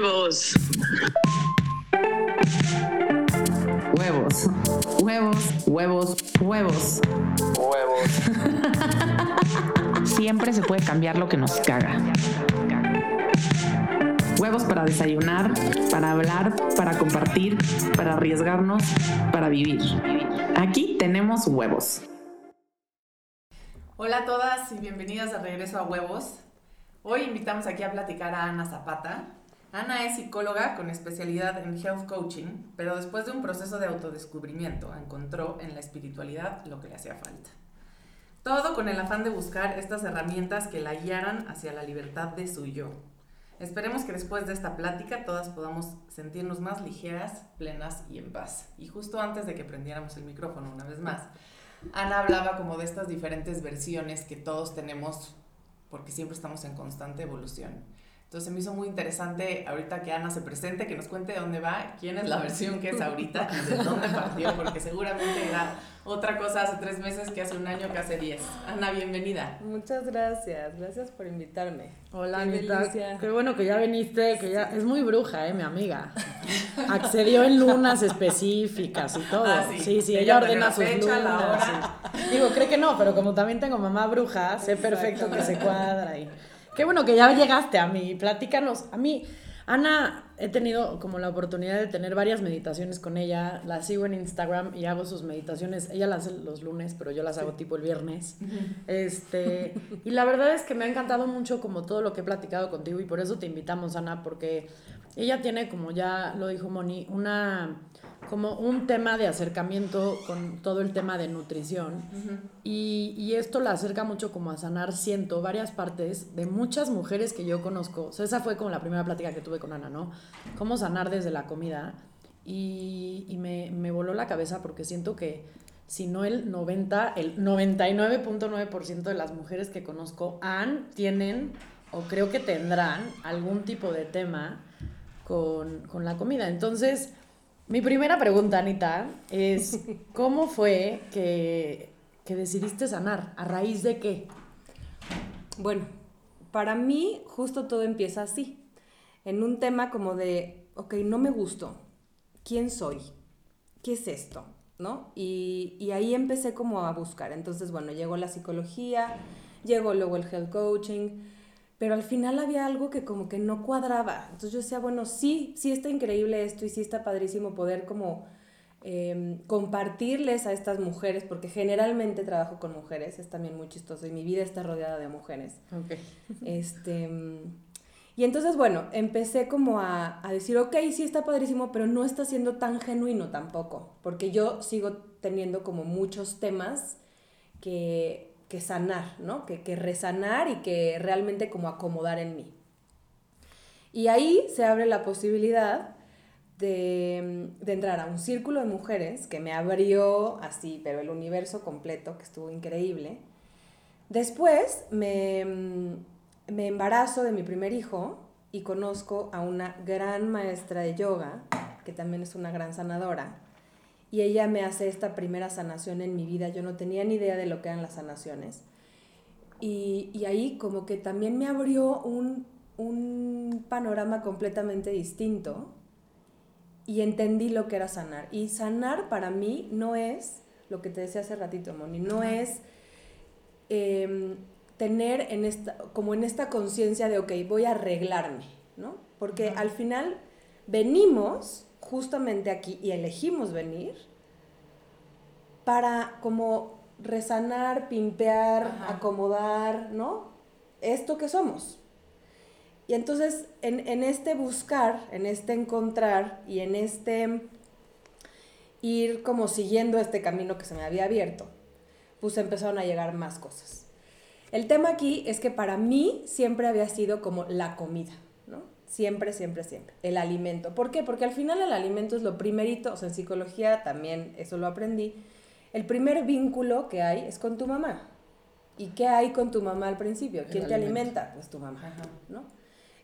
Huevos. Huevos. Huevos, huevos, huevos. Huevos. Siempre se puede cambiar lo que nos caga. Huevos para desayunar, para hablar, para compartir, para arriesgarnos, para vivir. Aquí tenemos huevos. Hola a todas y bienvenidas de regreso a Huevos. Hoy invitamos aquí a platicar a Ana Zapata. Ana es psicóloga con especialidad en health coaching, pero después de un proceso de autodescubrimiento encontró en la espiritualidad lo que le hacía falta. Todo con el afán de buscar estas herramientas que la guiaran hacia la libertad de su yo. Esperemos que después de esta plática todas podamos sentirnos más ligeras, plenas y en paz. Y justo antes de que prendiéramos el micrófono una vez más, Ana hablaba como de estas diferentes versiones que todos tenemos porque siempre estamos en constante evolución. Entonces me hizo muy interesante ahorita que Ana se presente, que nos cuente de dónde va, quién es la versión que es ahorita y de dónde partió, porque seguramente era otra cosa hace tres meses que hace un año que hace diez. Ana, bienvenida. Muchas gracias, gracias por invitarme. Hola Qué Anita, delicia. qué bueno que ya viniste, que ya es muy bruja, eh, mi amiga. Accedió en lunas específicas y todo. Ah, sí. sí, sí, Ella ella ordena la sus fecha, la lunas. hora. sí. Digo, cree que no, pero como también tengo mamá bruja, sé perfecto que se cuadra y qué bueno que ya llegaste a mí. Platícanos. A mí, Ana, he tenido como la oportunidad de tener varias meditaciones con ella. La sigo en Instagram y hago sus meditaciones. Ella las hace los lunes, pero yo las hago tipo el viernes. Este, y la verdad es que me ha encantado mucho como todo lo que he platicado contigo y por eso te invitamos, Ana, porque ella tiene, como ya lo dijo Moni, una como un tema de acercamiento con todo el tema de nutrición y, y esto la acerca mucho como a sanar, siento, varias partes de muchas mujeres que yo conozco. O sea, esa fue como la primera plática que tuve con Ana, ¿no? Cómo sanar desde la comida y, y me, me voló la cabeza porque siento que si no el 90, el 99.9% de las mujeres que conozco han, tienen o creo que tendrán algún tipo de tema con, con la comida. Entonces, mi primera pregunta, Anita, es ¿cómo fue que, que decidiste sanar? ¿A raíz de qué? Bueno, para mí justo todo empieza así, en un tema como de, ok, no me gustó, ¿quién soy? ¿Qué es esto? ¿No? Y, y ahí empecé como a buscar. Entonces, bueno, llegó la psicología, llegó luego el health coaching, pero al final había algo que como que no cuadraba. Entonces yo decía, bueno, sí, sí está increíble esto y sí está padrísimo poder como eh, compartirles a estas mujeres, porque generalmente trabajo con mujeres, es también muy chistoso y mi vida está rodeada de mujeres. Ok. Este, mm, y entonces, bueno, empecé como a, a decir, ok, sí está padrísimo, pero no está siendo tan genuino tampoco, porque yo sigo teniendo como muchos temas que, que sanar, ¿no? Que, que resanar y que realmente como acomodar en mí. Y ahí se abre la posibilidad de, de entrar a un círculo de mujeres que me abrió así, pero el universo completo, que estuvo increíble. Después me, me embarazo de mi primer hijo y conozco a una gran maestra de yoga, que también es una gran sanadora, y ella me hace esta primera sanación en mi vida. Yo no tenía ni idea de lo que eran las sanaciones. Y, y ahí como que también me abrió un, un panorama completamente distinto y entendí lo que era sanar. Y sanar para mí no es, lo que te decía hace ratito, Moni, no es em, tener en esta, como en esta conciencia de, ok, voy a arreglarme, ¿no? Porque al final venimos justamente aquí y elegimos venir para como resanar, pimpear, Ajá. acomodar, ¿no? Esto que somos. Y entonces, en, en este buscar, en este encontrar y en este ir como siguiendo este camino que se me había abierto, pues empezaron a llegar más cosas. El tema aquí es que para mí siempre había sido como la comida. Siempre, siempre, siempre. El alimento. ¿Por qué? Porque al final el alimento es lo primerito, o sea, en psicología también eso lo aprendí. El primer vínculo que hay es con tu mamá. ¿Y qué hay con tu mamá al principio? ¿Quién te alimento. alimenta? Pues tu mamá, Ajá. ¿no?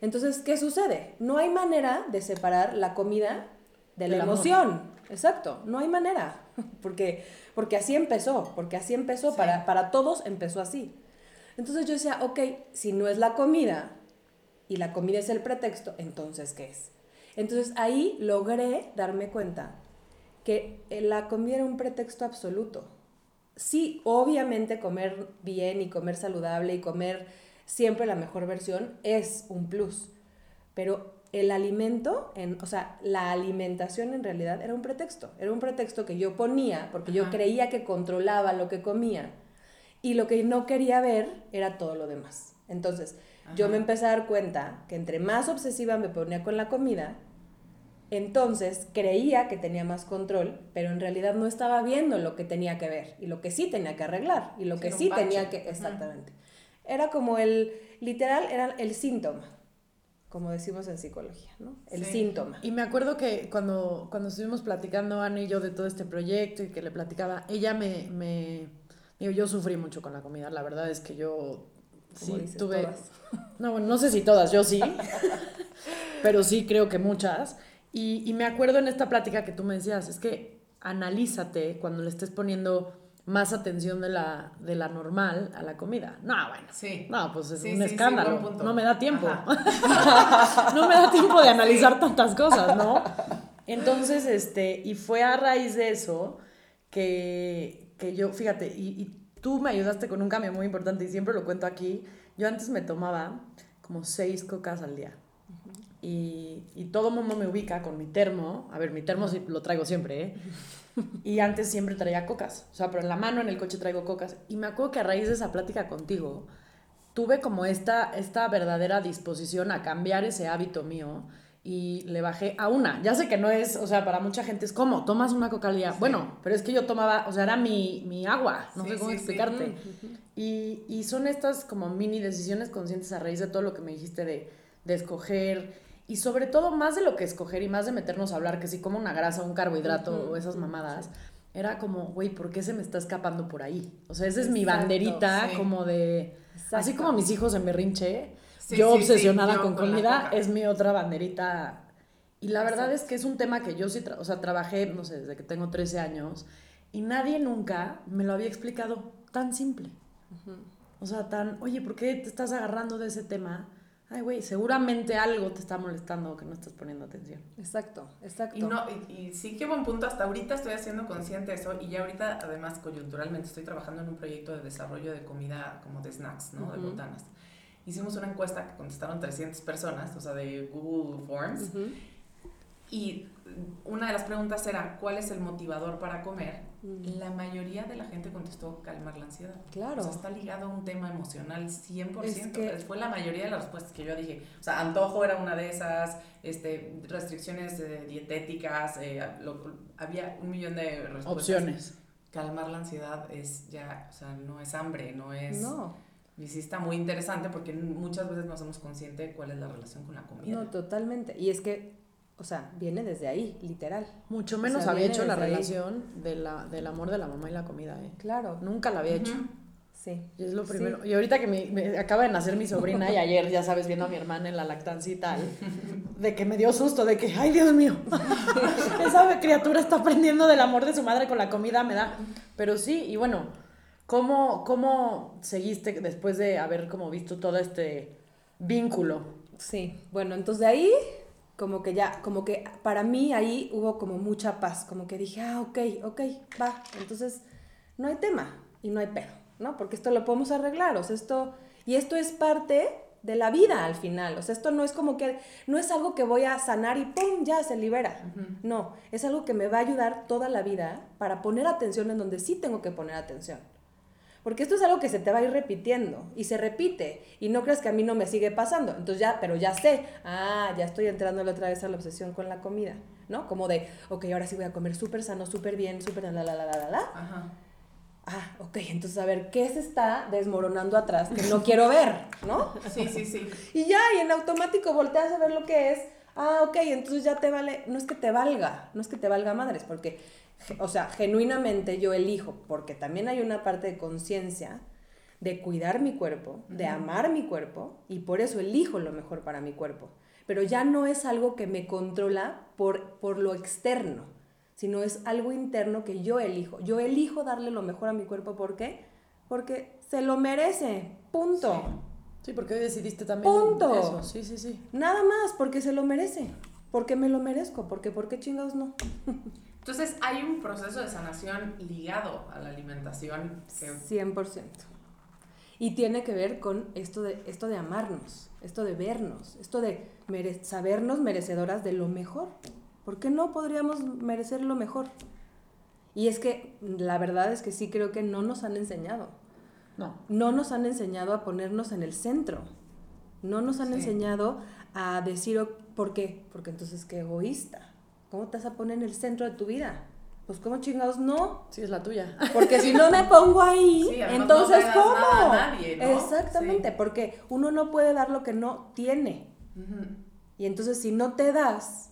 Entonces, ¿qué sucede? No hay manera de separar la comida de la amor. emoción. Exacto, no hay manera. Porque, porque así empezó, porque así empezó, para, para todos empezó así. Entonces yo decía, ok, si no es la comida, y la comida es el pretexto, entonces ¿qué es? Entonces ahí logré darme cuenta que eh, la comida era un pretexto absoluto. Sí, obviamente comer bien y comer saludable y comer siempre la mejor versión es un plus, pero el alimento, en, o sea, la alimentación en realidad era un pretexto, era un pretexto que yo ponía porque yo creía que controlaba lo que comía y lo que no quería ver era todo lo demás. Entonces, yo me empecé a dar cuenta que entre más obsesiva me ponía con la comida, entonces creía que tenía más control, pero en realidad no estaba viendo lo que tenía que ver y lo que sí tenía que arreglar y lo que sí tenía que... Exactamente. Era como el, literal, era el síntoma, como decimos en psicología, ¿no? El síntoma. Y me acuerdo que cuando, cuando estuvimos platicando, Ana y yo, de todo este proyecto y que le platicaba, ella me, me digo, yo sufrí mucho con la comida, la verdad es que yo sí tuve... No, bueno, no sé si todas, yo sí, pero sí creo que muchas. Y, me acuerdo en esta plática que tú me decías, es que analízate cuando le estés poniendo más atención de la, de la normal a la comida. No, bueno. Sí. No, pues es un escándalo. no me da tiempo. no me da tiempo de analizar tantas cosas, ¿no? Entonces, este, y fue a raíz de eso que, que yo, fíjate, y, y, tú me ayudaste con un cambio muy importante y siempre lo cuento aquí. Yo antes me tomaba como seis cocas al día y, y todo el mundo me ubica con mi termo. A ver, mi termo sí lo traigo siempre, ¿eh? Y antes siempre traía cocas. O sea, pero en la mano en el coche traigo cocas. Y me acuerdo que a raíz de esa plática contigo, tuve como esta, esta verdadera disposición a cambiar ese hábito mío y le bajé a una. Ya sé que no es, o sea, para mucha gente es como, tomas una coca al día. Bueno, pero es que yo tomaba, o sea, era mi, mi agua, no sé cómo explicarte. Y, y, son estas como mini decisiones conscientes a raíz de todo lo que me dijiste de, de escoger y sobre todo, más de lo que escoger y más de meternos a hablar, que si como una grasa, un carbohidrato o esas mamadas, era como, güey, ¿por qué se me está escapando por ahí? O sea, esa es mi banderita como de... Así como mis hijos en berrinche, yo obsesionada con, comida, es mi otra banderita. Y la verdad es que es un tema que yo sí, o sea, trabajé, no sé, desde que tengo 13 años, y nadie nunca me lo había explicado tan simple. O sea, tan, oye, ¿por qué te estás agarrando de ese tema? ay, güey, seguramente algo te está molestando que no estás poniendo atención. Exacto, exacto. Y, no, y, sí que buen punto, hasta ahorita estoy haciendo consciente de eso y ya ahorita además coyunturalmente estoy trabajando en un proyecto de desarrollo de comida como de snacks, ¿no? De botanas. Hicimos una encuesta que contestaron 300 personas, o sea, de Google Forms. Y una de las preguntas era, ¿cuál es el motivador para comer? Mm. La mayoría de la gente contestó calmar la ansiedad. Claro. O sea, está ligado a un tema emocional 100%. Fue la mayoría de las respuestas que yo dije. O sea, antojo era una de esas, este, restricciones eh, dietéticas, eh, había un millón de respuestas. Opciones. Calmar la ansiedad es ya, o sea, no es hambre, no es... No. Y sí está muy interesante porque muchas veces no somos conscientes de cuál es la relación con la comida. No, totalmente. Y es que o sea, viene desde ahí, literal. Mucho menos había hecho la relación de la, del amor de la mamá y la comida, ¿eh? Claro. Nunca la había hecho. Sí. Y es lo primero. Y ahorita que me, acaba de nacer mi sobrina y ayer, ya sabes, viendo a mi hermana en la lactancia y tal, de que me dio susto, de que, ay Dios mío, esa criatura está aprendiendo del amor de su madre con la comida, me da. Pero sí, y bueno, ¿cómo, cómo seguiste después de haber como visto todo este vínculo? Sí, bueno, entonces de ahí como que ya, como que para mí ahí hubo como mucha paz, como que dije, ah, ok, ok, va, entonces no hay tema y no hay pedo, ¿no? Porque esto lo podemos arreglar, o sea, esto, y esto es parte de la vida al final, o sea, esto no es como que, no es algo que voy a sanar y ¡pum! ya se libera, no, es algo que me va a ayudar toda la vida para poner atención en donde sí tengo que poner atención. Porque esto es algo que se te va a ir repitiendo y se repite y no crees que a mí no me sigue pasando. Entonces ya, pero ya sé, ah, ya estoy entrando otra vez a la obsesión con la comida, ¿no? Como de, ok, ahora sí voy a comer súper sano, súper bien, súper la, la, la, la, la, la. Ajá. Ah, ok, entonces a ver, ¿qué se está desmoronando atrás que no quiero ver, ¿no? Sí, sí, sí. Y ya, y en automático volteas a ver lo que es. Ah, ok, entonces ya te vale, no es que te valga, no es que te valga madres, porque o sea, genuinamente yo elijo, porque también hay una parte de conciencia de cuidar mi cuerpo, de amar mi cuerpo, y por eso elijo lo mejor para mi cuerpo. Pero ya no es algo que me controla por, por lo externo, sino es algo interno que yo elijo. Yo elijo darle lo mejor a mi cuerpo, ¿por qué? Porque se lo merece, punto. Sí, porque hoy decidiste también Punto. eso. Sí, sí, sí. Nada más, porque se lo merece. Porque me lo merezco. Porque, ¿por qué chingados no? Entonces hay un proceso de sanación ligado a la alimentación. Que, 100%. Y tiene que ver con esto de, esto de amarnos, esto de vernos, esto de mere- sabernos merecedoras de lo mejor. ¿Por qué no podríamos merecer lo mejor? Y es que la verdad es que sí creo que no nos han enseñado. No. No nos han enseñado a ponernos en el centro. No nos han Sí. enseñado a decir, "Oh, ¿por qué? Porque entonces qué egoísta. ¿Cómo te vas a poner en el centro de tu vida? Pues ¿cómo chingados no? Sí, es la tuya. Porque si no me pongo ahí, Sí, entonces no ¿cómo? nada a nadie, ¿no? Exactamente, Sí. porque uno no puede dar lo que no tiene. Ujú. Y entonces si no te das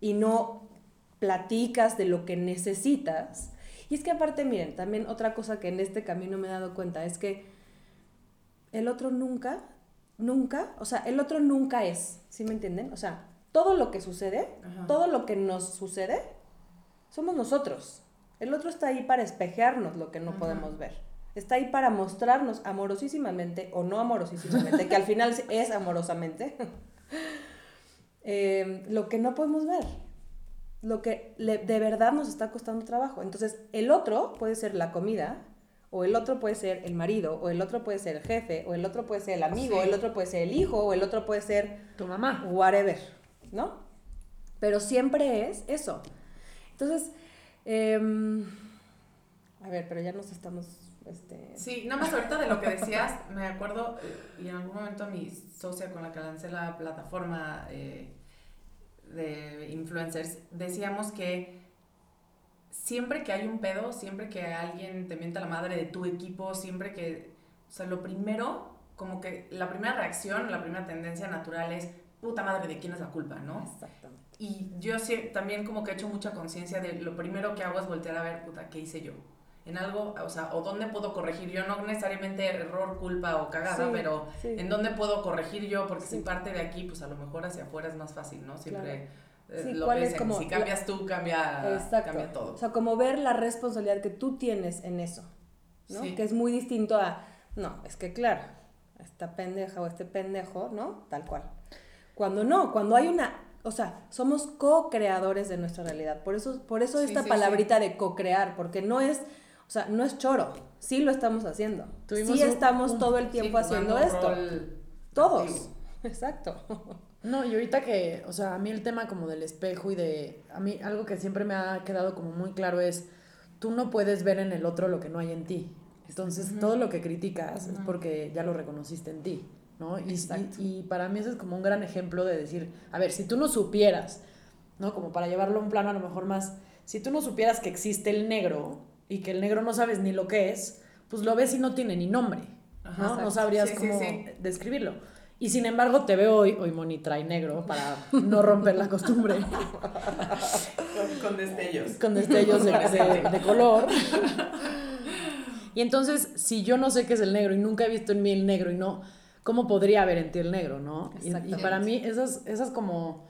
y no platicas de lo que necesitas, y es que aparte, miren, también otra cosa que en este camino me he dado cuenta es que el otro nunca, nunca, o sea, el otro nunca es, ¿sí me entienden? O sea, todo lo que sucede, Ajá. todo lo que nos sucede, somos nosotros. El otro está ahí para espejearnos lo que no Ajá. podemos ver. Está ahí para mostrarnos amorosísimamente o no amorosísimamente, que al final es amorosamente, eh, lo que no podemos ver. Lo que le- de verdad nos está costando trabajo. Entonces, el otro puede ser la comida, o el otro puede ser el marido, o el otro puede ser el jefe, o el otro puede ser el amigo, Sí. el otro puede ser el hijo, o el otro puede ser Tu mamá. whatever, ¿no? Pero siempre es eso. Entonces, em, a ver, pero ya nos estamos, este... Sí, nada más ahorita de lo que decías, me acuerdo, eh, y en algún momento mi socia con la que lancé la plataforma eh, de influencers, decíamos que siempre que hay un pedo, siempre que alguien te mienta la madre de tu equipo, siempre que, o sea, lo primero, como que la primera reacción, la primera tendencia natural es, puta madre, ¿de quién es la culpa, no? Exactamente. Y yo sí, también como que he hecho mucha conciencia de lo primero que hago es voltear a ver, puta, ¿qué hice yo? En algo, o sea, o dónde puedo corregir yo, no necesariamente error, culpa o cagada, Sí, pero sí. en dónde puedo corregir yo, porque Sí. si parte de aquí, pues a lo mejor hacia afuera es más fácil, ¿no? Siempre eh, Sí, lo ¿cuál es como si cambias tú, cambia, Exacto. cambia todo. O sea, como ver la responsabilidad que tú tienes en eso, ¿no? Que es muy distinto a, no, es que claro, esta pendeja o este pendejo, ¿no? Tal cual. Cuando no, cuando hay una, o sea, somos co-creadores de nuestra realidad. Por eso, por eso Sí, esta sí, palabrita de co-crear, porque no es, o sea, no es choro, sí lo estamos haciendo. Tuvimos sí un- estamos un- todo el tiempo haciendo esto. Todos. activo. Exacto. No, y ahorita que, o sea, a mí el tema como del espejo y de, a mí algo que siempre me ha quedado como muy claro es, tú no puedes ver en el otro lo que no hay en ti. Entonces, todo lo que criticas es porque ya lo reconociste en ti, ¿no? Y, y, y para mí eso es como un gran ejemplo de decir, a ver, si tú no supieras, ¿no? Como para llevarlo a un plano a lo mejor más, si tú no supieras que existe el negro y que el negro no sabes ni lo que es, pues lo ves y no tiene ni nombre, ¿no? No sabrías Sí, sí, cómo sí. describirlo. Y sin embargo, te veo hoy, hoy Moni trae negro para no romper la costumbre, Con, con destellos. con destellos de, de- de color. Y entonces, si yo no sé qué es el negro y nunca he visto en mí el negro y no, ¿cómo podría haber en ti el negro, no? Y- Y, para mí, esas, esas como,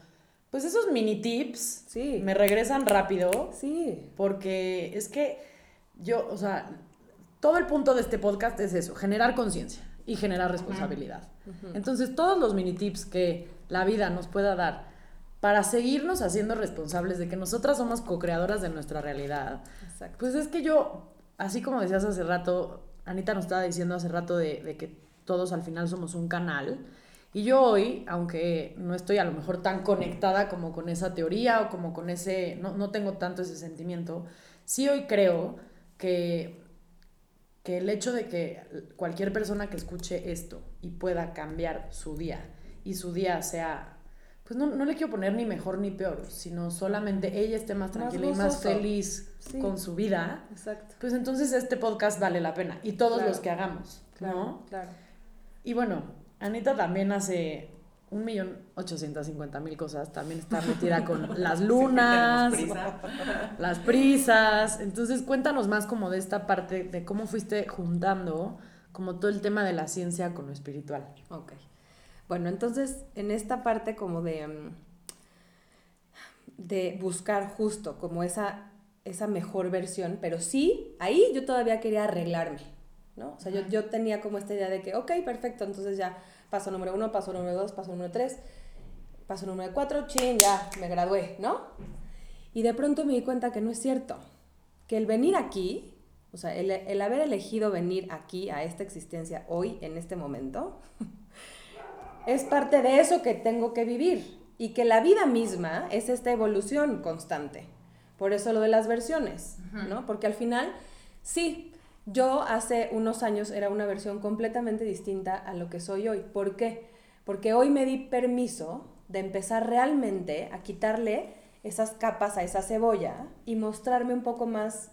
pues esos mini tips Sí. me regresan rápido Sí. porque es que yo, o sea, todo el punto de este podcast es eso, generar conciencia y generar responsabilidad. Entonces, todos los mini tips que la vida nos pueda dar para seguirnos haciendo responsables de que nosotras somos co-creadoras de nuestra realidad, Exacto. pues es que yo, así como decías hace rato, Anita nos estaba diciendo hace rato de, de que todos al final somos un canal. Y yo hoy, aunque no estoy a lo mejor tan conectada como con esa teoría o como con ese, no, no tengo tanto ese sentimiento, sí hoy creo que, que el hecho de que cualquier persona que escuche esto y pueda cambiar su día y su día sea, pues no, no le quiero poner ni mejor ni peor, sino solamente ella esté más Más tranquila y más feliz Sí. con su vida, Exacto. pues entonces este podcast vale la pena y todos Claro. los que hagamos, Claro. ¿no? Claro. Y bueno, Anita también hace un millón ochocientos cincuenta mil cosas, también está metida con las lunas, prisa. las prisas, entonces cuéntanos más como de esta parte, de cómo fuiste juntando como todo el tema de la ciencia con lo espiritual. Ok. Bueno, entonces en esta parte como de, mm, de buscar justo como esa, esa mejor versión, pero sí, ahí yo todavía quería arreglarme, ¿no? O sea, yo, yo tenía como esta idea de que, ok, perfecto, entonces ya paso número uno, paso número dos, paso número tres, paso número cuatro, chin, ya, me gradué, ¿no? Y de pronto me di cuenta que no es cierto, que el venir aquí, o sea, el, el haber elegido venir aquí a esta existencia hoy, en este momento, es parte de eso que tengo que vivir y que la vida misma es esta evolución constante. Por eso lo de las versiones, ¿no? Porque al final, sí, yo hace unos años era una versión completamente distinta a lo que soy hoy. ¿Por qué? Porque hoy me di permiso de empezar realmente a quitarle esas capas a esa cebolla y mostrarme un poco más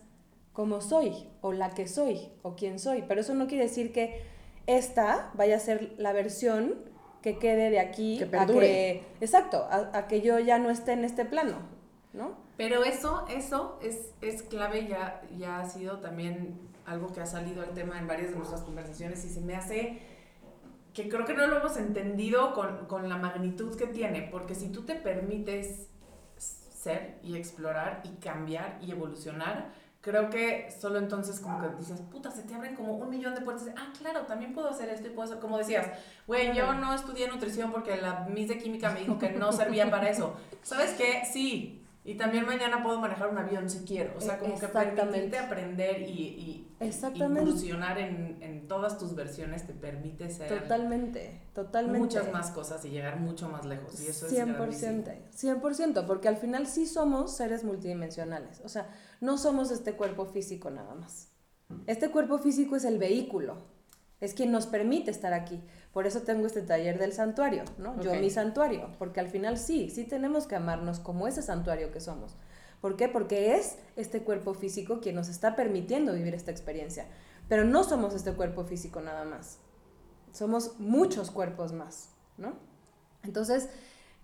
como soy, o la que soy, o quién soy. Pero eso no quiere decir que esta vaya a ser la versión que quede de aquí Que a perdure. que, exacto, a, a que yo ya no esté en este plano, ¿no? Pero eso, eso es, es clave, ya, ya ha sido también algo que ha salido al tema en varias de nuestras conversaciones y se me hace que creo que no lo hemos entendido con, con la magnitud que tiene, porque si tú te permites ser y explorar y cambiar y evolucionar, creo que solo entonces como que dices, puta, se te abren como un millón de puertas. Ah, claro, también puedo hacer esto y puedo hacer, como decías, güey, yo no estudié nutrición porque la Miss de Química me dijo que no servía para eso. ¿Sabes qué? Sí. Y también mañana puedo manejar un avión si quiero. O sea, como que permitirte aprender y, y incursionar en, en todas tus versiones te permite ser Totalmente, totalmente. muchas más cosas y llegar mucho más lejos. Y eso es 100%, grandísimo. 100%, porque al final sí somos seres multidimensionales. O sea, no somos este cuerpo físico nada más. Este cuerpo físico es el vehículo, es quien nos permite estar aquí. Por eso tengo este taller del santuario, ¿no? Yo mi santuario, porque al final sí, sí tenemos que amarnos como ese santuario que somos. ¿Por qué? Porque es este cuerpo físico quien nos está permitiendo vivir esta experiencia. Pero no somos este cuerpo físico nada más. Somos muchos cuerpos más, ¿no? Entonces,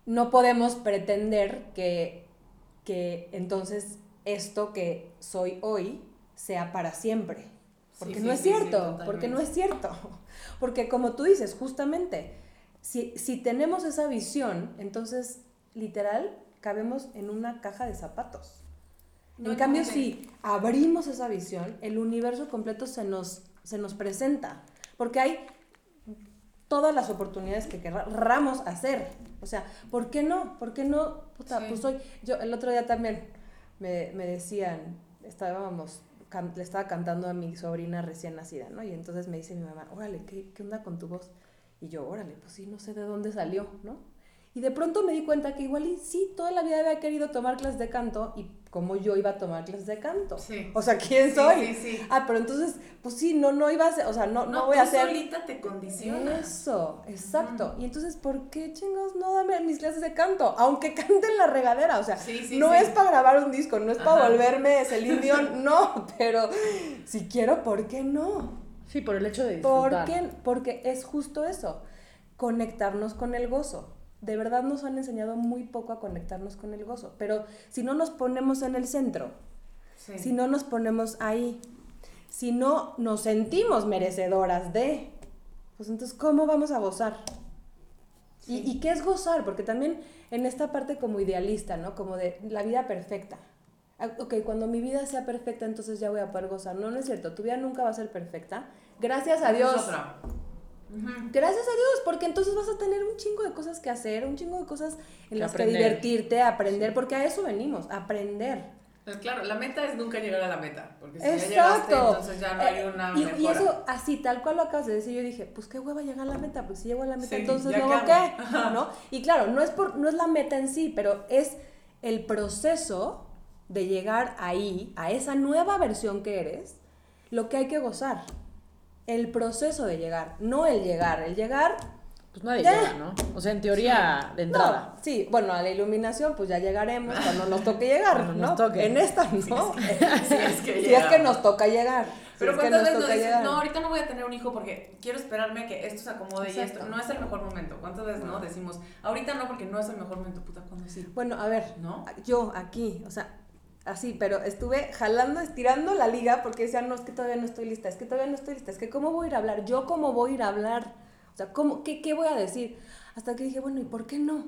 no podemos pretender que, que entonces esto que soy hoy sea para siempre. Porque Sí, no sí, es sí, cierto, porque no es cierto. Porque como tú dices, justamente, si, si tenemos esa visión, entonces, literal, cabemos en una caja de zapatos. No, en cambio, no, si abrimos esa visión, el universo completo se nos, se nos presenta. Porque hay todas las oportunidades que querramos hacer. O sea, ¿por qué no? ¿Por qué no? Puta, Sí. pues hoy, yo el otro día también me, me decían, estábamos, le estaba cantando a mi sobrina recién nacida, ¿no? Y entonces me dice mi mamá, órale, ¿qué, ¿qué onda con tu voz? Y yo, órale, pues sí, no sé de dónde salió, ¿no? Y de pronto me di cuenta que igual y sí, toda la vida había querido tomar clases de canto y como yo iba a tomar clases de canto. Sí. O sea, ¿quién Sí, soy? sí, sí. Ah, pero entonces, pues sí, no, no iba a ser, o sea, no, no, No, voy tú a hacer... solita te condicionas. Eso, exacto. Y entonces, ¿por qué chingados no dame mis clases de canto? Aunque cante en la regadera, o sea, Sí, sí, no sí. es para grabar un disco, no es para Ajá. volverme Celine Dion, no, pero si quiero, ¿por qué no? Sí, por el hecho de ¿Por disfrutar. qué? Porque es justo eso, conectarnos con el gozo. De verdad nos han enseñado muy poco a conectarnos con el gozo, pero si no nos ponemos en el centro, Sí. si no nos ponemos ahí, si no nos sentimos merecedoras de, pues entonces, ¿cómo vamos a gozar? ¿Y, Sí. ¿Y qué es gozar? Porque también en esta parte como idealista, ¿no? Como de la vida perfecta. Ah, Ok, cuando mi vida sea perfecta, entonces ya voy a poder gozar. No, no es cierto, tu vida nunca va a ser perfecta. Gracias a es Gracias a Dios, porque entonces vas a tener un chingo de cosas que hacer, un chingo de cosas en Que las aprender. que divertirte, aprender, porque a eso venimos, aprender. Pues claro, la meta es nunca llegar a la meta, porque si ya Exacto. llegaste, entonces ya no hay Eh, una y, mejora. y eso, así, tal cual lo acabas de decir, yo dije, pues qué hueva llegar a la meta, pues si llego a la meta, Sí, entonces ya luego qué, ¿no? Y claro, no es, por, no es la meta en sí, pero es el proceso de llegar ahí, a esa nueva versión que eres, lo que hay que gozar. El proceso de llegar, no el llegar. El llegar, Pues nadie Ya. llega, ¿no? O sea, en teoría, de entrada. no, sí, bueno, a la iluminación pues ya llegaremos cuando nos toque llegar, Cuando nos ¿no? toque. En esta, ¿no? Si es que Si es llega. que nos toca llegar. si Pero es que cuántas nos veces nos dices, llegar. no, ahorita no voy a tener un hijo porque quiero esperarme que esto se acomode y Exacto. esto no es el mejor momento. ¿Cuántas veces no decimos, ahorita no porque no es el mejor momento, puta, cuando sí? Bueno, a ver, ¿No? yo aquí, o sea, así, pero estuve jalando, estirando la liga porque decía, no, es que todavía no estoy lista, es que todavía no estoy lista, es que cómo voy a ir a hablar, yo cómo voy a ir a hablar, o sea, ¿cómo, qué, qué voy a decir? Hasta que dije, bueno, ¿y por qué no?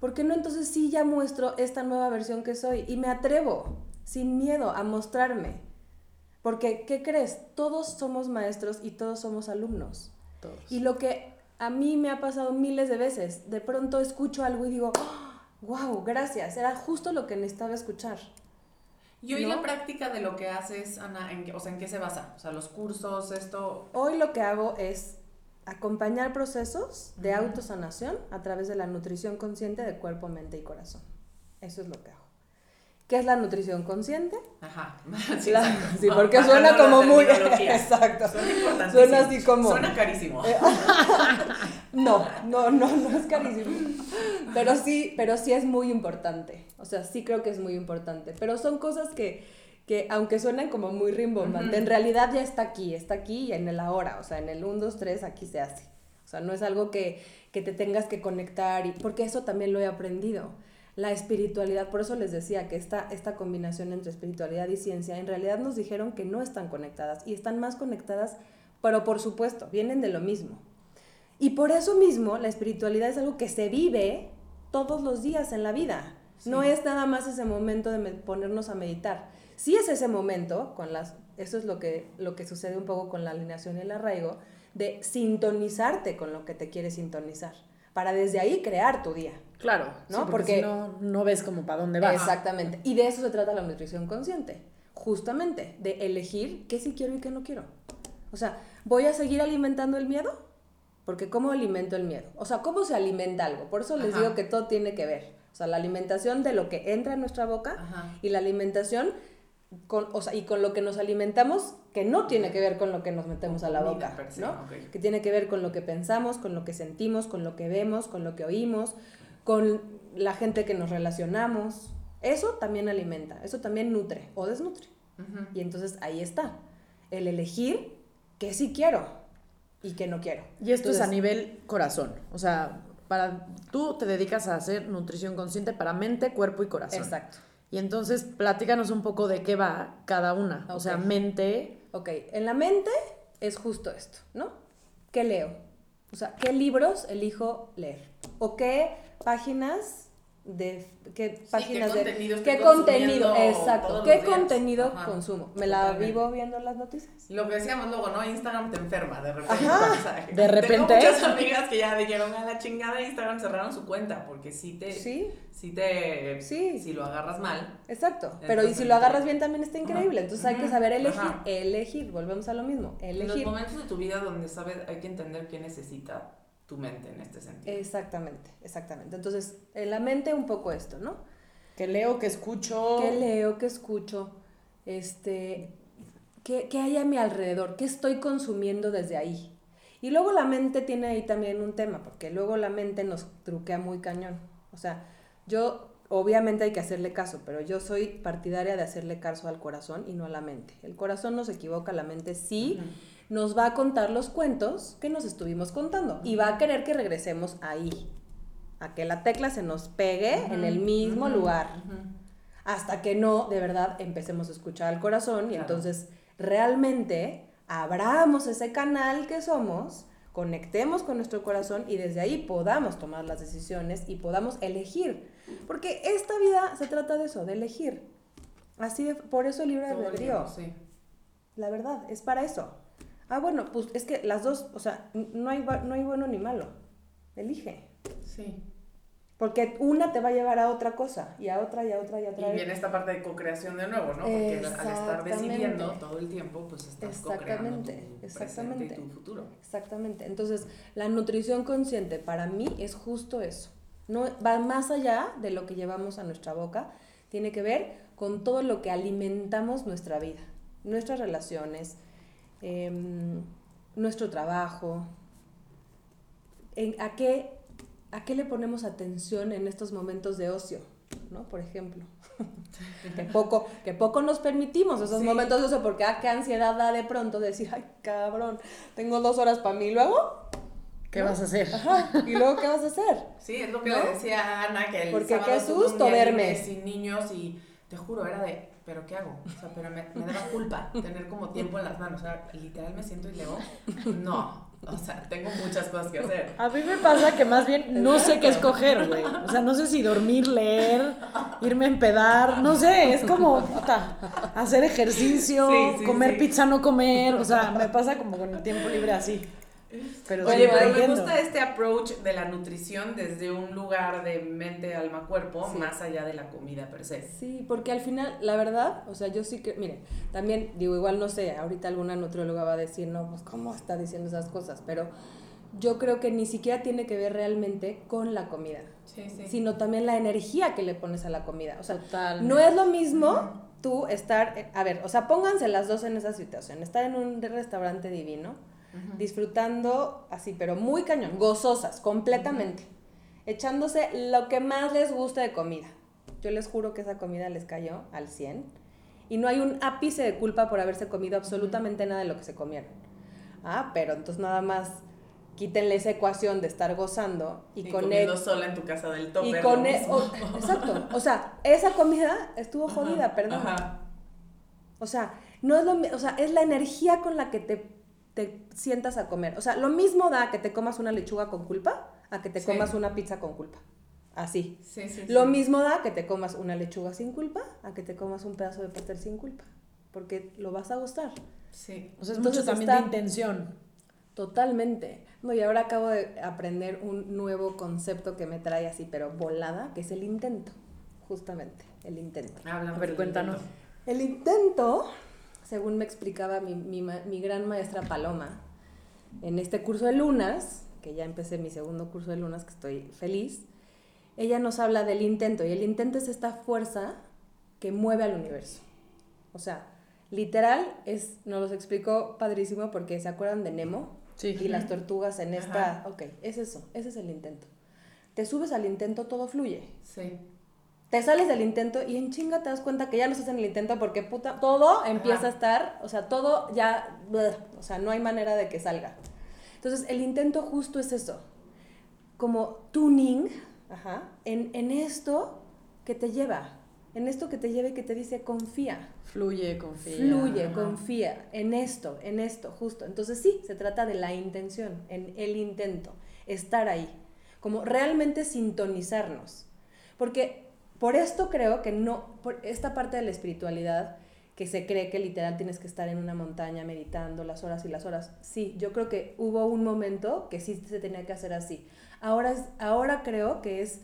¿Por qué no entonces sí ya muestro esta nueva versión que soy y me atrevo, sin miedo, a mostrarme? Porque, ¿qué crees? Todos somos maestros y todos somos alumnos. Todos. Y lo que a mí me ha pasado miles de veces, de pronto escucho algo y digo, wow, gracias, era justo lo que necesitaba escuchar. Y hoy ¿No? la práctica de lo que haces, Ana, en, qué- o sea, ¿en qué se basa? O sea, los cursos, esto... Hoy lo que hago es acompañar procesos de Ujú. autosanación a través de la nutrición consciente de cuerpo, mente y corazón. Eso es lo que hago. ¿Qué es la nutrición consciente? Ajá. Sí, La- sí, porque Bajando suena como muy... Exacto. Suena así como... Suena carísimo. Eh, No, no, no, no es carísimo. Pero sí, pero sí es muy importante. O sea, sí creo que es muy importante. Pero son cosas que, que aunque suenan como muy rimbombante, Ujú. en realidad ya está aquí, está aquí y en el ahora. O sea, en el 1, 2, 3 aquí se hace. O sea, no es algo que, que te tengas que conectar, y, porque eso también lo he aprendido. La espiritualidad, por eso les decía que esta, esta combinación entre espiritualidad y ciencia, en realidad nos dijeron que no están conectadas y están más conectadas, pero por supuesto, vienen de lo mismo. Y por eso mismo la espiritualidad es algo que se vive todos los días en la vida. No es nada más ese momento de ponernos a meditar. Sí es ese momento, con las, eso es lo que, lo que sucede un poco con la alineación y el arraigo, de sintonizarte con lo que te quieres sintonizar, para desde ahí crear tu día. Claro, ¿No? porque, Porque- si no, no ves como para dónde vas. Exactamente. Y de eso se trata la nutrición consciente. Justamente, de elegir qué sí quiero y qué no quiero. O sea, ¿voy a seguir alimentando el miedo? Porque ¿cómo alimento el miedo? O sea, ¿cómo se alimenta algo? Por eso les Ajá. digo que todo tiene que ver. O sea, la alimentación de lo que entra en nuestra boca Ajá. y la alimentación con, o sea, y con lo que nos alimentamos que no tiene que ver con lo que nos metemos a la boca, ¿no? Que tiene que ver con lo que pensamos, con lo que sentimos, con lo que vemos, con lo que oímos, con la gente que nos relacionamos. Eso también alimenta, eso también nutre o desnutre. Y entonces ahí está, el elegir qué sí quiero y qué no quiero. Y esto es a nivel corazón. O sea, para tú te dedicas a hacer nutrición consciente para mente, cuerpo y corazón. Exacto. Y entonces platícanos un poco de qué va cada una. O sea, mente, Ok, en la mente es justo esto, ¿no? ¿Qué leo? O sea, ¿qué libros elijo leer? ¿O qué páginas de qué páginas qué de contenido qué exacto, todos qué los días? contenido Ajá, consumo? ¿Me la totalmente. vivo viendo las noticias? Lo que decíamos luego, ¿no? Instagram te enferma de repente. Ajá. De repente. Tengo muchas amigas que ya dijeron a la chingada de Instagram, cerraron su cuenta porque sí te. Sí, Sí te. Sí. Si lo agarras mal. exacto. Pero y si lo agarras bien también está increíble. Ajá. Entonces hay que saber elegir, Ajá. elegir, volvemos a lo mismo, En los elegir. momentos de tu vida donde sabes, hay que entender qué necesita tu mente en este sentido. Exactamente, exactamente. Entonces, en la mente un poco esto, ¿no? que leo, que escucho. ¿Qué leo? ¿Qué escucho? Este, ¿qué, ¿Qué hay a mi alrededor? ¿Qué estoy consumiendo desde ahí? Y luego la mente tiene ahí también un tema, porque luego la mente nos truquea muy cañón. O sea, yo, obviamente hay que hacerle caso, pero yo soy partidaria de hacerle caso al corazón y no a la mente. El corazón no se equivoca, la mente sí nos va a contar los cuentos que nos estuvimos contando y va a querer que regresemos ahí, a que la tecla se nos pegue en el mismo lugar hasta que no, de verdad, empecemos a escuchar al corazón y Claro. entonces realmente abramos ese canal que somos, conectemos con nuestro corazón y desde ahí podamos tomar las decisiones y podamos elegir. Porque esta vida se trata de eso, de elegir. Así de, por eso el libre Todo el albedrío. sí. La verdad, es para eso. Ah, bueno, pues es que las dos, o sea, no hay, no hay bueno ni malo. Elige. Sí. Porque una te va a llevar a otra cosa, y a otra, y a otra, y a Y otra. viene esta parte de co-creación de nuevo, ¿no? Porque al estar decidiendo todo el tiempo, pues estás co-creando tu exactamente. y tu futuro. Exactamente. Entonces, la nutrición consciente para mí es justo eso. No va más allá de lo que llevamos a nuestra boca, tiene que ver con todo lo que alimentamos nuestra vida, nuestras relaciones, em, nuestro trabajo, en, a qué a qué le ponemos atención en estos momentos de ocio, ¿no? Por ejemplo. que poco, que poco nos permitimos esos Sí. momentos de ocio, porque ah, qué ansiedad da de pronto decir, ay, cabrón, tengo dos horas para mí, luego, ¿Qué vas a hacer? ajá, y luego, ¿qué vas a hacer? Sí, es lo que ¿No? le decía a Ana, que el Porque sábado qué susto verme. sin niños y te juro, era de, pero ¿qué hago? O sea, pero me, me da culpa tener como tiempo en las manos. O sea, literal me siento y leo, no. O sea, tengo muchas cosas que hacer. A mí me pasa que más bien no sé qué escoger, güey. O sea, no sé si dormir, leer, irme a empedar, no sé, es como, puta, hacer ejercicio, Sí, sí, comer sí. pizza, no comer, o sea, me pasa como con el tiempo libre así. Pero Oye, pero me gusta este approach de la nutrición desde un lugar de mente, alma, cuerpo, Sí. más allá de la comida per se. Sí, porque al final, la verdad, o sea, yo sí que, miren, también digo, igual no sé, ahorita alguna nutrióloga va a decir, no, pues cómo está diciendo esas cosas, pero yo creo que ni siquiera tiene que ver realmente con la comida, Sí, sí. sino también la energía que le pones a la comida. O sea, Totalmente. no es lo mismo tú estar, eh, a ver, o sea, pónganse las dos en esa situación, estar en un restaurante divino, disfrutando así, pero muy cañón, gozosas, completamente, echándose lo que más les guste de comida. Yo les juro que esa comida les cayó al 100 y no hay un ápice de culpa por haberse comido absolutamente nada de lo que se comieron. Ah, pero entonces nada más quítenle esa ecuación de estar gozando y, Y con el- sola en tu casa del tope. y con o- exacto, o sea, esa comida estuvo jodida, perdón. Ajá. O sea, no es lo o sea, es la energía con la que te, te sientas a comer. O sea, lo mismo da que te comas una lechuga con culpa a que te Sí. comas una pizza con culpa. Así. Sí, sí, Lo sí. mismo da que te comas una lechuga sin culpa a que te comas un pedazo de pastel sin culpa. Porque lo vas a gustar. Sí. O sea, es mucho también está- de intención. Totalmente. No, y ahora acabo de aprender un nuevo concepto que me trae así, pero volada, que es el intento. Justamente, el intento. Hablamos A ver, cuéntanos. intento. El intento, según me explicaba mi, mi mi gran maestra Paloma, en este curso de lunas, que ya empecé mi segundo curso de lunas, que estoy feliz, ella nos habla del intento, y el intento es esta fuerza que mueve al universo. O sea, literal, es, nos los explicó padrísimo porque se acuerdan de Nemo Sí. y las tortugas en esta... Ajá. Ok, es eso, ese es el intento. Te subes al intento, todo fluye. Sí. Te sales del intento y en chinga te das cuenta que ya no estás en el intento porque puta, todo empieza Ajá. a estar, o sea, todo ya, bleh, o sea, no hay manera de que salga. Entonces, el intento justo es eso, como tuning, ajá, en, en esto que te lleva, en esto que te lleva y que te dice confía, Fluye, confía. fluye, Ajá. confía en esto, en esto, justo. Entonces sí, se trata de la intención, en el intento, estar ahí, como realmente sintonizarnos. Porque por esto creo que no, por esta parte de la espiritualidad, que se cree que literal tienes que estar en una montaña meditando las horas y las horas. Sí, yo creo que hubo un momento que sí se tenía que hacer así. Ahora, es, ahora creo que es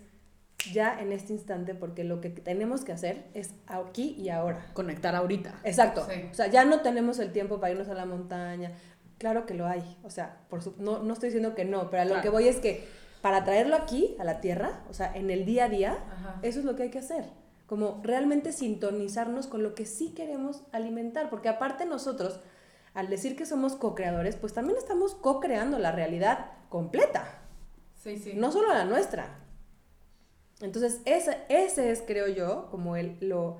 ya en este instante porque lo que tenemos que hacer es aquí y ahora. Conectar ahorita. Exacto. Sí. O sea, ya no tenemos el tiempo para irnos a la montaña. Claro que lo hay. O sea, por su- no, no estoy diciendo que no, pero a lo Claro. que voy es que para traerlo aquí, a la tierra, o sea, en el día a día, Ajá. eso es lo que hay que hacer. Como realmente sintonizarnos con lo que sí queremos alimentar. Porque aparte nosotros, al decir que somos co-creadores, pues también estamos co-creando la realidad completa Sí, sí. no solo la nuestra. Entonces, ese, ese es, creo yo, como el, lo,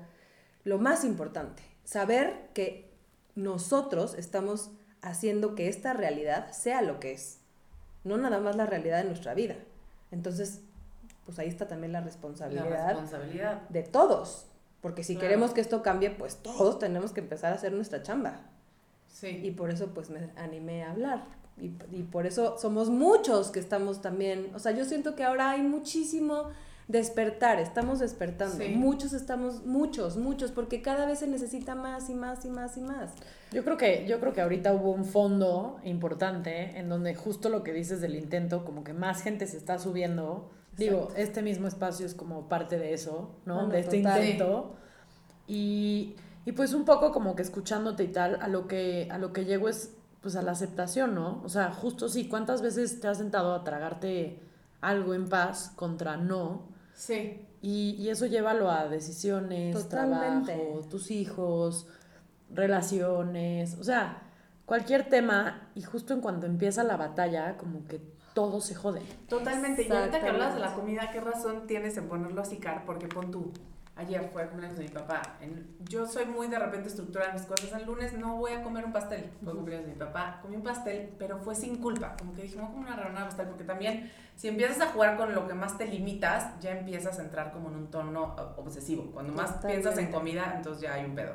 lo más importante. Saber que nosotros estamos haciendo que esta realidad sea lo que es. No nada más la realidad de nuestra vida. Entonces, pues ahí está también la La responsabilidad responsabilidad. de todos. Porque si Claro. queremos que esto cambie, pues todos tenemos que empezar a hacer nuestra chamba. Sí. Y por eso pues me animé a hablar. Y, y por eso somos muchos que estamos también, o sea, yo siento que ahora hay muchísimo despertar, estamos despertando. Sí. Muchos estamos, muchos, muchos, porque cada vez se necesita más y más y más y más. Yo creo que, yo creo que ahorita hubo un fondo importante en donde justo lo que dices del intento, como que más gente se está subiendo. Digo, este mismo espacio es como parte de eso, ¿no? De este total. intento. Y, y pues un poco como que escuchándote y tal, a lo que, a lo que llego es pues a la aceptación, ¿no? O sea, justo sí, ¿cuántas veces te has sentado a tragarte algo en paz contra no? Sí. Y, y eso llévalo a decisiones, Totalmente. trabajo, tus hijos, relaciones, o sea, cualquier tema y justo en cuanto empieza la batalla, como que todo se jode. Totalmente. Y ahorita que hablas de la comida, ¿qué razón tienes en ponerlo así, Car? Porque pon tú. Ayer fue el cumpleaños de mi papá. Yo soy muy de repente estructurar mis cosas. El lunes no voy a comer un pastel. Fue el cumpleaños de mi papá. Comí un pastel, pero fue sin culpa. Como que dije, no como una rebanada de pastel. Porque también, si empiezas a jugar con lo que más te limitas, ya empiezas a entrar como en un tono obsesivo. Cuando más piensas en comida, entonces ya hay un pedo.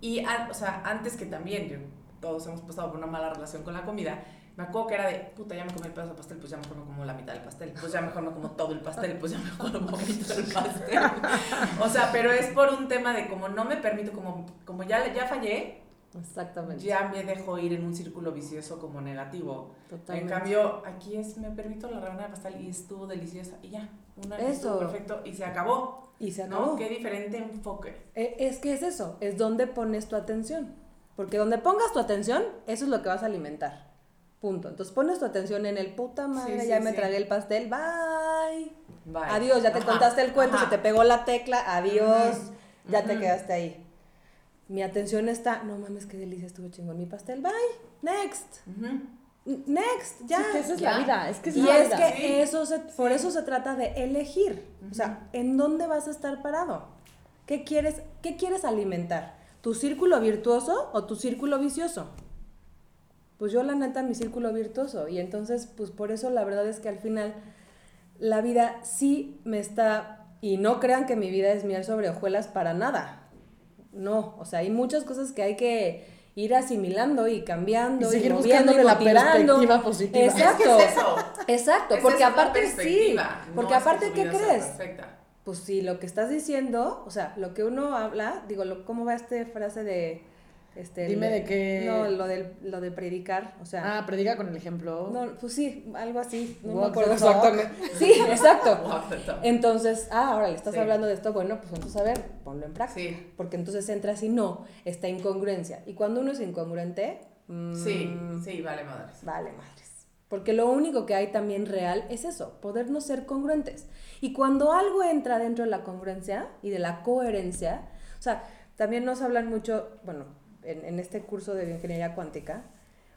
Y, an- o sea, antes que también, todos hemos pasado por una mala relación con la comida, me acuerdo que era de, puta, ya me comí el pedazo de pastel, pues ya mejor no como la mitad del pastel, pues ya mejor no como todo el pastel, pues ya mejor no vomito el pastel. O sea, pero es por un tema de como no me permito, como, como ya, ya fallé, Exactamente. ya me dejo ir en un círculo vicioso como negativo. Totalmente. En cambio, aquí es, me permito la rebanada de pastel y estuvo deliciosa y ya, una Eso. perfecto y se acabó. y se ¿No? acabó. Qué diferente enfoque. Eh, Es que es eso, es donde pones tu atención. Porque donde pongas tu atención, eso es lo que vas a alimentar. Punto. Entonces pones tu atención en el puta madre, Sí, ya sí, me sí. tragué el pastel, bye. Bye. Adiós, ya te Ajá, contaste el cuento, ajá. se te pegó la tecla, adiós, ya te quedaste ahí. Mi atención está, no mames, qué delicia, estuvo chingón mi pastel, bye, next, next, ya. Sí, que esa es ya. la vida, es que es Y la es vida. que Sí. eso se, por eso se trata de elegir. O sea, ¿en dónde vas a estar parado? ¿Qué quieres, ¿Qué quieres alimentar? ¿Tu círculo virtuoso o tu círculo vicioso? Pues yo la neta mi círculo virtuoso. Y entonces, pues por eso la verdad es que al final la vida sí me está... Y no crean que mi vida es miel sobre hojuelas para nada. No, o sea, hay muchas cosas que hay que ir asimilando y cambiando Y y, seguir moviendo y la perspectiva positiva. Exacto. Es eso. Exacto, porque es otra aparte sí, no porque que aparte, ¿qué crees? perfecta. Pues sí, lo que estás diciendo, o sea, lo que uno habla, digo, lo, ¿cómo va esta frase de... Este, Dime el de qué- No, lo, del, lo de predicar, o sea... Ah, predica con el ejemplo. no, pues sí, algo así, no me Walk acuerdo the talk. exactamente. Sí, exacto. Entonces, ah, ahora le estás Sí. hablando de esto, bueno, pues entonces a ver, ponlo en práctica. Sí. Porque entonces entras y no, esta incongruencia. Y cuando uno es incongruente, mm, Sí, sí, vale madres. Vale, madres. Porque lo único que hay también real es eso, podernos ser congruentes. Y cuando algo entra dentro de la congruencia y de la coherencia, o sea, también nos hablan mucho, bueno, en, en este curso de bioingeniería cuántica,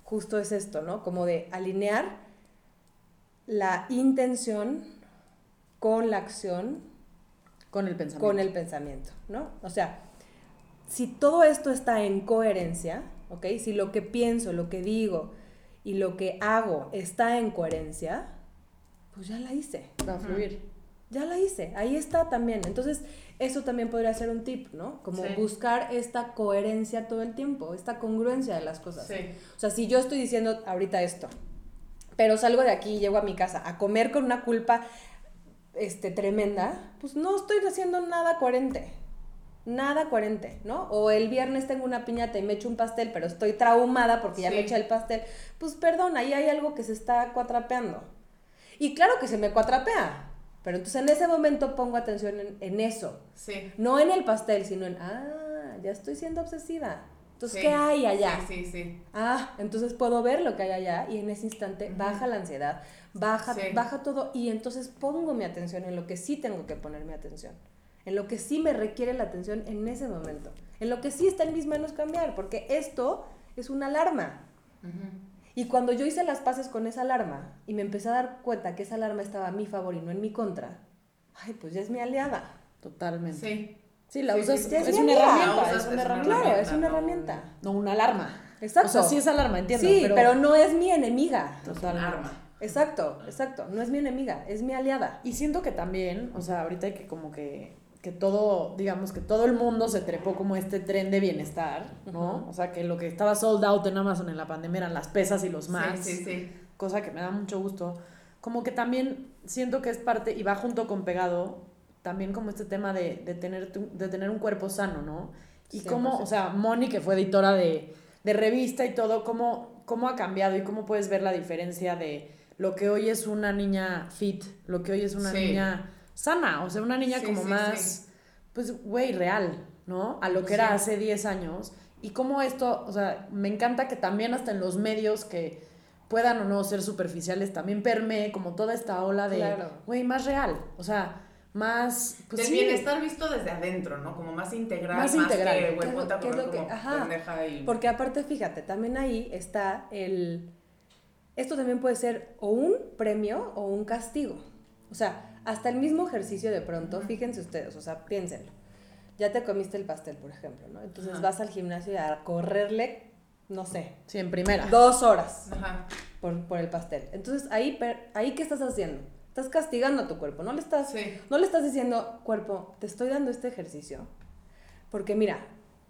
justo es esto, ¿no? Como de alinear la intención con la acción Con el pensamiento. con el pensamiento, ¿no? O sea, si todo esto está en coherencia, ¿ok? Si lo que pienso, lo que digo y lo que hago está en coherencia, pues ya la hice, Va a fluir. Ya la hice, ahí está también. Entonces, eso también podría ser un tip, ¿no? Como Sí. buscar esta coherencia todo el tiempo, esta congruencia de las cosas. Sí. O sea, si yo estoy diciendo ahorita esto, pero salgo de aquí y llego a mi casa a comer con una culpa este, tremenda, pues no estoy haciendo nada coherente. Nada coherente, ¿no? O el viernes tengo una piñata y me echo un pastel, pero estoy traumada porque ya me eché el pastel. Pues perdón, ahí hay algo que se está cuatrapeando. Y claro que se me cuatrapea, pero entonces en ese momento pongo atención en, en eso. Sí. No en el pastel, sino en, ah, ya estoy siendo obsesiva. Entonces, Sí. ¿qué hay allá? Sí, sí, sí. Ah, entonces puedo ver lo que hay allá y en ese instante baja la ansiedad, baja, Sí. baja todo y entonces pongo mi atención en lo que sí tengo que poner mi atención, en lo que sí me requiere la atención en ese momento, en lo que sí está en mis manos cambiar, porque esto es una alarma. Y cuando yo hice las paces con esa alarma y me empecé a dar cuenta que esa alarma estaba a mi favor y no en mi contra, ay, pues ya es mi aliada. Totalmente. Sí. Sí, la Sí, usas, sí, sí. es Es una herramienta, La es usas, una es una herramienta. Claro, es una herramienta. No una alarma. Exacto. O sea, sí es alarma, entiendo. Sí, pero, pero no es mi enemiga. Totalmente. arma. Exacto, exacto. No es mi enemiga, es mi aliada. Y siento que también, o sea, ahorita hay que como que, que todo, digamos que todo el mundo se trepó como este tren de bienestar, ¿no? O sea, que lo que estaba sold out en Amazon en la pandemia eran las pesas y los Macs, Sí, sí, sí. cosa que me da mucho gusto. Como que también siento que es parte, y va junto con pegado, también como este tema de, de, tener, tu- de tener un cuerpo sano, ¿no? Y cómo, 100%. o sea, Moni, que fue editora de, de revista y todo, cómo, cómo ha cambiado y cómo puedes ver la diferencia de lo que hoy es una niña fit, lo que hoy es una Sí. niña sana, o sea, una niña Sí, como sí, más, sí. pues, güey, real, ¿no? A lo que era hace 10 años. Y cómo esto, o sea, me encanta que también hasta en los medios que puedan o no ser superficiales, también permee como toda esta ola de, Claro. güey, más real, o sea, más, pues Del bienestar visto desde adentro, ¿no? Como más integral, Más más, integral. que, ¿Qué güey, ponte a como pendeja y... Porque aparte, fíjate, también ahí está el... Esto también puede ser o un premio o un castigo. O sea, hasta el mismo ejercicio de pronto, fíjense ustedes, o sea, piénsenlo. Ya te comiste el pastel, por ejemplo, ¿no? Entonces Ajá. vas al gimnasio a correrle, no sé, Sí, en primera. dos horas Ajá. por, por el pastel. Entonces, ahí, per- ahí, ¿qué estás haciendo? Estás castigando a tu cuerpo, no le estás, Sí. no le estás diciendo, cuerpo, te estoy dando este ejercicio. Porque mira,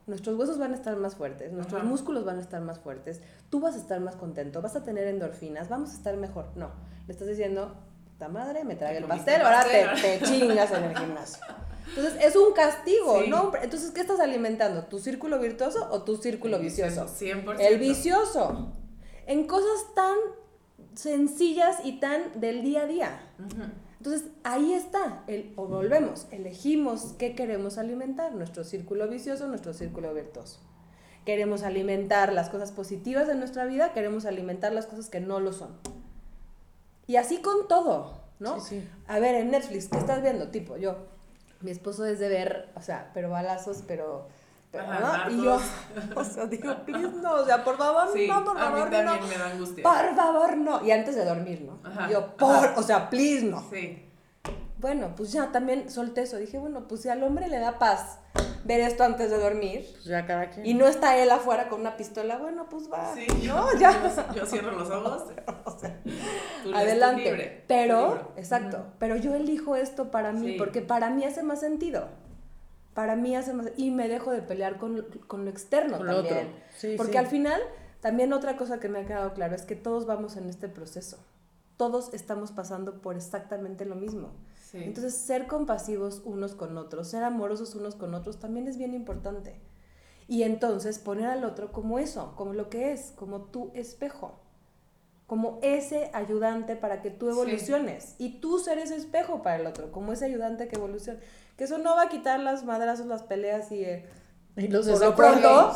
nuestros huesos van a estar más fuertes, nuestros Ajá. músculos van a estar más fuertes, tú vas a estar más contento, vas a tener endorfinas, vamos a estar mejor. No, le estás diciendo, puta madre, me trae el pastel, ahora te, pastel". te chingas en el gimnasio. Entonces, es un castigo, Sí. ¿no? Entonces, ¿qué estás alimentando? ¿Tu círculo virtuoso o tu círculo vicioso? 100%. El vicioso. En cosas tan sencillas y tan del día a día. Entonces, ahí está, el, o volvemos, elegimos qué queremos alimentar, nuestro círculo vicioso, nuestro círculo virtuoso. Queremos alimentar las cosas positivas de nuestra vida, queremos alimentar las cosas que no lo son. Y así con todo, ¿no? Sí, sí. A ver, en Netflix, ¿qué estás viendo? Tipo, yo, mi esposo es de ver, o sea, pero balazos, pero... pero Ajá, ¿no? Y yo, o sea, digo, please, no, o sea, por favor, Sí, no, por a mí favor, también no. me da angustia. Por favor, no. Y antes de dormir, ¿no? Ajá, Yo, por, ajá. o sea, please, no. Sí. Bueno, pues ya también solté eso. Dije, bueno, pues si al hombre le da paz ver esto antes de dormir Pues ya cada quien. y no está él afuera con una pistola, bueno, pues va. Sí. No, ya. Yo, yo cierro los ojos. O sea, tú eres adelante. libre, Pero, libre. exacto, pero yo elijo esto para mí Sí. porque para mí hace más sentido. Para mí hace más y me dejo de pelear con, con lo externo Con lo también. otro. Sí, porque sí. al final, también otra cosa que me ha quedado claro es que todos vamos en este proceso. Todos estamos pasando por exactamente lo mismo. Sí. Entonces, ser compasivos unos con otros, ser amorosos unos con otros, también es bien importante. Y entonces poner al otro como eso, como lo que es, como tu espejo, como ese ayudante para que tú Sí. evoluciones. Y tú ser ese espejo para el otro, como ese ayudante que evoluciona. Que eso no va a quitar las madrazos, las peleas y... eh, Y los por lo pronto,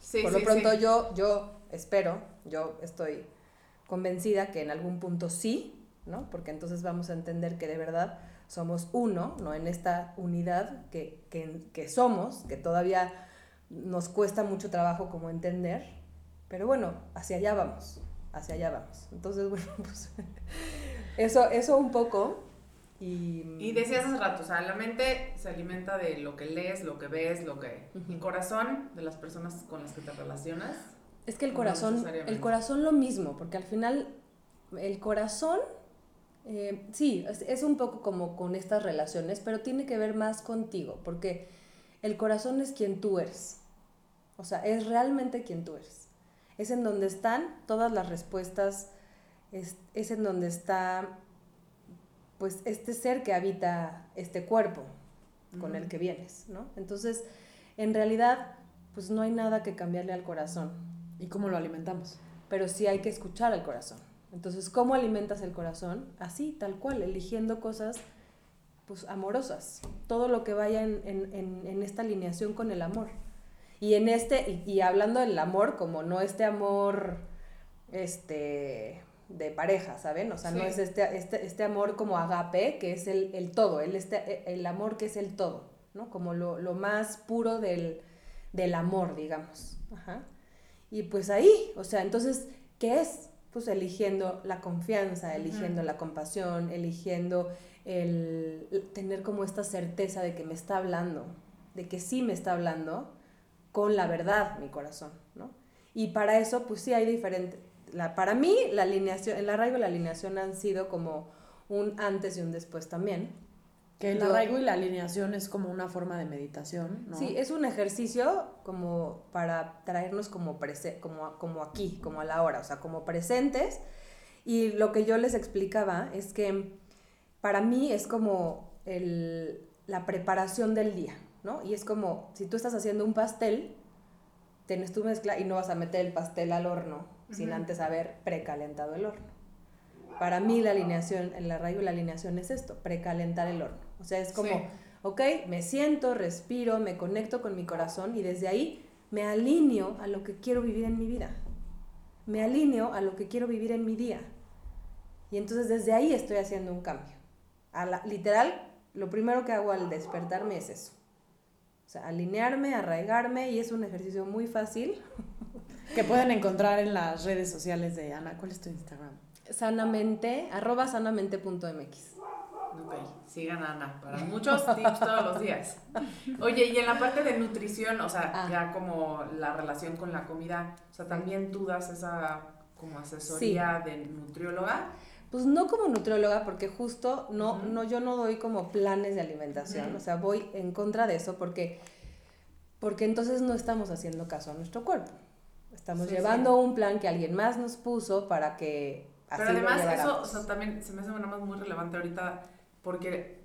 Sí, por sí, lo pronto sí. yo, yo espero, yo estoy convencida que en algún punto sí, ¿no? Porque entonces vamos a entender que de verdad somos uno, ¿no? En esta unidad que, que, que somos, que todavía nos cuesta mucho trabajo como entender, pero bueno, hacia allá vamos, hacia allá vamos. Entonces, bueno, pues eso, eso un poco. Y, Y decías hace rato, o sea, la mente se alimenta de lo que lees, lo que ves, lo que... Ujú. El corazón de las personas con las que te relacionas. Es que el No corazón, necesariamente. el corazón lo mismo, porque al final el corazón, eh, sí, es, es un poco como con estas relaciones, pero tiene que ver más contigo, porque el corazón es quien tú eres. O sea, es realmente quien tú eres. Es en donde están todas las respuestas, es, es en donde está, pues, este ser que habita este cuerpo con el que vienes, ¿no? Entonces, en realidad, pues no hay nada que cambiarle al corazón ¿Y cómo lo alimentamos? pero sí hay que escuchar al corazón. Entonces, ¿cómo alimentas el corazón? Así, tal cual, eligiendo cosas pues amorosas, todo lo que vaya en, en- en- en esta alineación con el amor. Y en este, y, y hablando del amor, como no este amor este de pareja, ¿saben? O sea, no es este, este, este amor como agape, que es el, el todo, el, este, el amor que es el todo, ¿no? Como lo, lo más puro del, del amor, digamos. Ajá. Y pues ahí, o sea, entonces, ¿qué es? Pues eligiendo la confianza, eligiendo la compasión, eligiendo el, el tener como esta certeza de que me está hablando, de que sí me está hablando con la verdad mi corazón, ¿no? Y para eso, pues sí hay diferente. La, para mí, la alineación, el arraigo y la alineación han sido como un antes y un después también. Que el arraigo y la alineación es como una forma de meditación, ¿no? Sí, es un ejercicio como para traernos como, prese- como, como aquí, como a la hora, o sea, como presentes. Y lo que yo les explicaba es que para mí es como el- la preparación del día, ¿no? Y es como si tú estás haciendo un pastel, tienes tu mezcla y no vas a meter el pastel al horno sin antes haber precalentado el horno. Para mí la alineación, el arraigo y la alineación es esto, precalentar el horno. O sea, es como, Sí. ok, me siento, respiro, me conecto con mi corazón y desde ahí me alineo a lo que quiero vivir en mi vida. Me alineo a lo que quiero vivir en mi día. Y entonces desde ahí estoy haciendo un cambio. A la- literal, lo primero que hago al despertarme es eso. O sea, alinearme, arraigarme y es un ejercicio muy fácil. Que pueden encontrar en las redes sociales de Ana. ¿Cuál es tu Instagram? Sanamente, arroba sanamente.mx. Ok, sigan a Ana para muchos tips todos los días. Oye, y en la parte de nutrición, o sea, Ah. ya como la relación con la comida, o sea, también tú das esa como asesoría de nutrióloga. Pues no como nutrióloga, porque justo no, Ujú. no, yo no doy como planes de alimentación, Ujú. o sea, voy en contra de eso porque, porque entonces no estamos haciendo caso a nuestro cuerpo. Estamos Sí, llevando un plan que alguien más nos puso para que así Pero lo además eso, o sea, también se me hace nada más muy relevante ahorita porque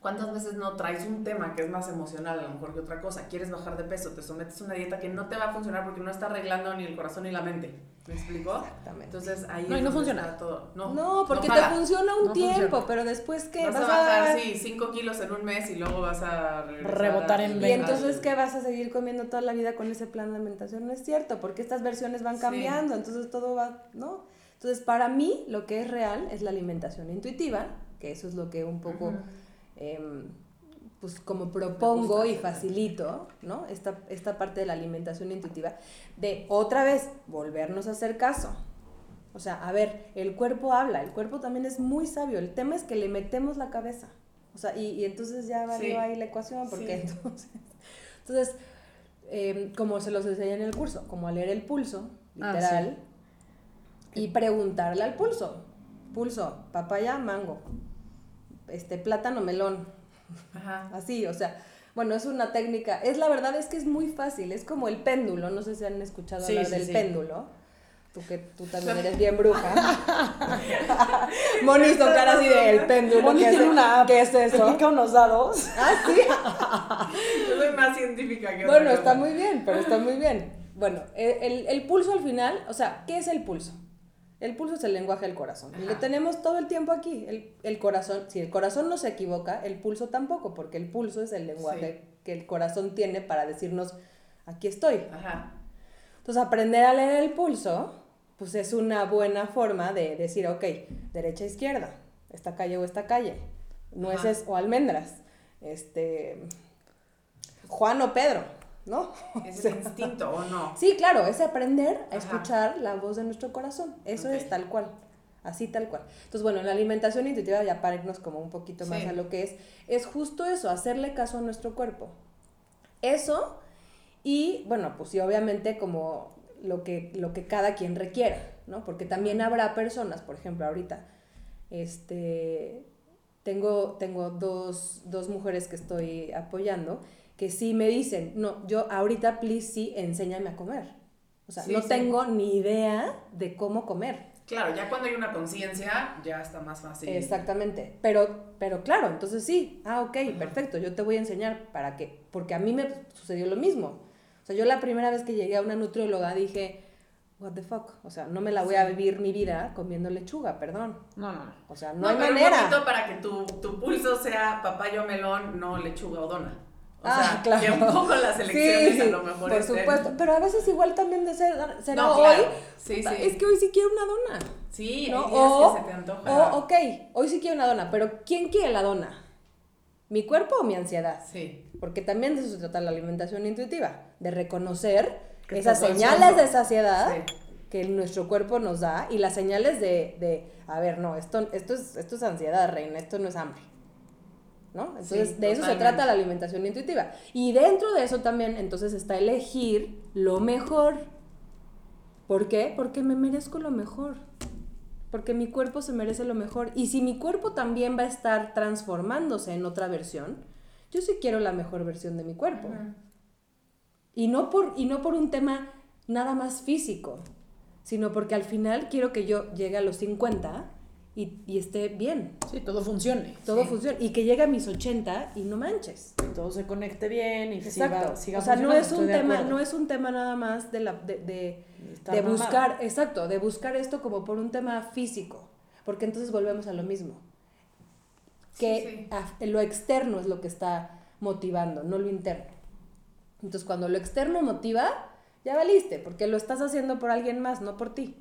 ¿cuántas veces no traes un tema que es más emocional a lo mejor que otra cosa? Quieres bajar de peso, te sometes a una dieta que no te va a funcionar porque no está arreglando ni el corazón ni la mente. ¿Me explico? Exactamente. Entonces ahí No, y no funciona. todo. No, No, porque no te funciona un No tiempo, funciona. pero después que Vas, a bajar, sí, 5 kilos en un mes y luego vas a Rebotar a- en Y veinte. entonces, ¿qué vas a seguir comiendo toda la vida con ese plan de alimentación? No es cierto, porque estas versiones van Sí. cambiando, entonces todo va, ¿no? Entonces, para mí, lo que es real es la alimentación intuitiva, que eso es lo que un poco, em, pues como propongo y facilito, ¿no? Esta, esta parte de la alimentación intuitiva, de otra vez, volvernos a hacer caso. O sea, a ver, el cuerpo habla, el cuerpo también es muy sabio, el tema es que le metemos la cabeza. O sea, y, y entonces ya valió Sí. ahí la ecuación, porque Sí. entonces, entonces em, como se los enseña en el curso, como a leer el pulso, Ah, literal, y preguntarle al pulso, pulso, papaya, mango, este, plátano, melón, Ajá. así, o sea, bueno, es una técnica, es la verdad es que es muy fácil, es como el péndulo, no sé si han escuchado Sí, hablar sí, del sí. péndulo. Tú que tú también eres bien bruja. Moni hizo cara así de el péndulo. Moni ¿qué es, tiene una ¿Qué es eso? pica unos dados. Ah, sí. Yo soy más científica que Bueno, está muy bien, pero está muy bien. Bueno, el, el- el pulso al final, o sea, ¿qué es el pulso? El pulso es el lenguaje del corazón. Y lo tenemos todo el tiempo aquí. El, el corazón, si el corazón no se equivoca, el pulso tampoco, porque el pulso es el lenguaje que el corazón tiene para decirnos, aquí estoy. Ajá. Entonces, aprender a leer el pulso, pues es una buena forma de decir, ok, derecha, izquierda, esta calle o esta calle, nueces o almendras, este, Juan o Pedro, ¿no? ¿Es el instinto o no? Sí, claro, es aprender a Ajá. escuchar la voz de nuestro corazón. Eso es tal cual. Así tal cual. Entonces, bueno, la alimentación intuitiva, ya para irnos como un poquito más Sí. a lo que es, es justo eso, hacerle caso a nuestro cuerpo. Eso, y bueno, pues sí, obviamente como lo que, lo que cada quien requiera, ¿no? Porque también habrá personas, por ejemplo, ahorita, este, tengo, tengo dos, dos mujeres que estoy apoyando que sí me dicen, no, yo ahorita, please, sí, enséñame a comer. O sea, Sí, no sí. tengo ni idea de cómo comer. Claro, ya cuando hay una conciencia, ya está más fácil. Exactamente. Pero, pero claro, entonces sí. Ah, ok, perfecto. Yo te voy a enseñar para qué. Porque a mí me sucedió lo mismo. O sea, yo la primera vez que llegué a una nutrióloga dije, what the fuck. O sea, no me la voy a vivir mi vida comiendo lechuga, perdón. No, no, no. O sea, no, No, hay pero manera. un para que tu, tu pulso sea papaya o melón, no lechuga o dona. O Ah, sea, claro. que un poco las elecciones Sí, a lo mejor por estén- supuesto. Pero a veces igual también de ser, será No, hoy. claro. Sí, puta, sí. Es que hoy sí quiero una dona. Sí, ¿no? O, que se te antoja. o, ok, hoy sí quiero una dona, pero ¿quién quiere la dona? ¿Mi cuerpo o mi ansiedad? Sí. Porque también de eso se trata la alimentación intuitiva, de reconocer Que esas señales de saciedad Sí. que nuestro cuerpo nos da y las señales de, de, a ver, no, esto, esto, es, esto es ansiedad, reina, esto no es hambre. ¿No? Entonces, Sí, de eso se trata la alimentación intuitiva. Y dentro de eso también, entonces, está elegir lo mejor. ¿Por qué? Porque me merezco lo mejor. Porque mi cuerpo se merece lo mejor. Y si mi cuerpo también va a estar transformándose en otra versión, yo sí quiero la mejor versión de mi cuerpo. Y no por, y no por un tema nada más físico, sino porque al final quiero que yo llegue a los 50 y, y esté bien. Sí, todo funcione. Todo Sí. funciona. Y que llegue a mis 80 y no manches. Y todo se conecte bien y Exacto. siga, siga o sea, no es un tema, no es un tema nada más de la de, de, de mamada. buscar, exacto, de buscar esto como por un tema físico, porque entonces volvemos a lo mismo. Que Sí, sí. lo externo es lo que está motivando, no lo interno. Entonces, cuando lo externo motiva, ya valiste, porque lo estás haciendo por alguien más, no por ti.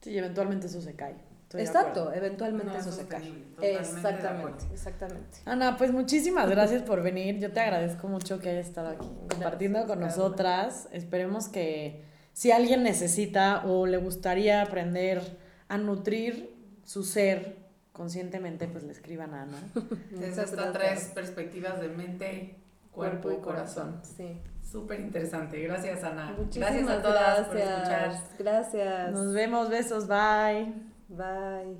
Sí, y eventualmente eso se cae. Estoy Exacto, eventualmente No, eso es se cae. Exactamente, exactamente. Ana, pues muchísimas gracias por venir. Yo te agradezco mucho que hayas estado aquí compartiendo con nosotras. Esperemos que si alguien necesita o le gustaría aprender a nutrir su ser conscientemente pues le escriban a Ana. Desde gracias. tres perspectivas de mente, cuerpo y corazón. Sí. Súper interesante. Gracias, Ana. Muchísimas gracias a todas por escuchar. Gracias. Nos vemos, besos, bye. Bye.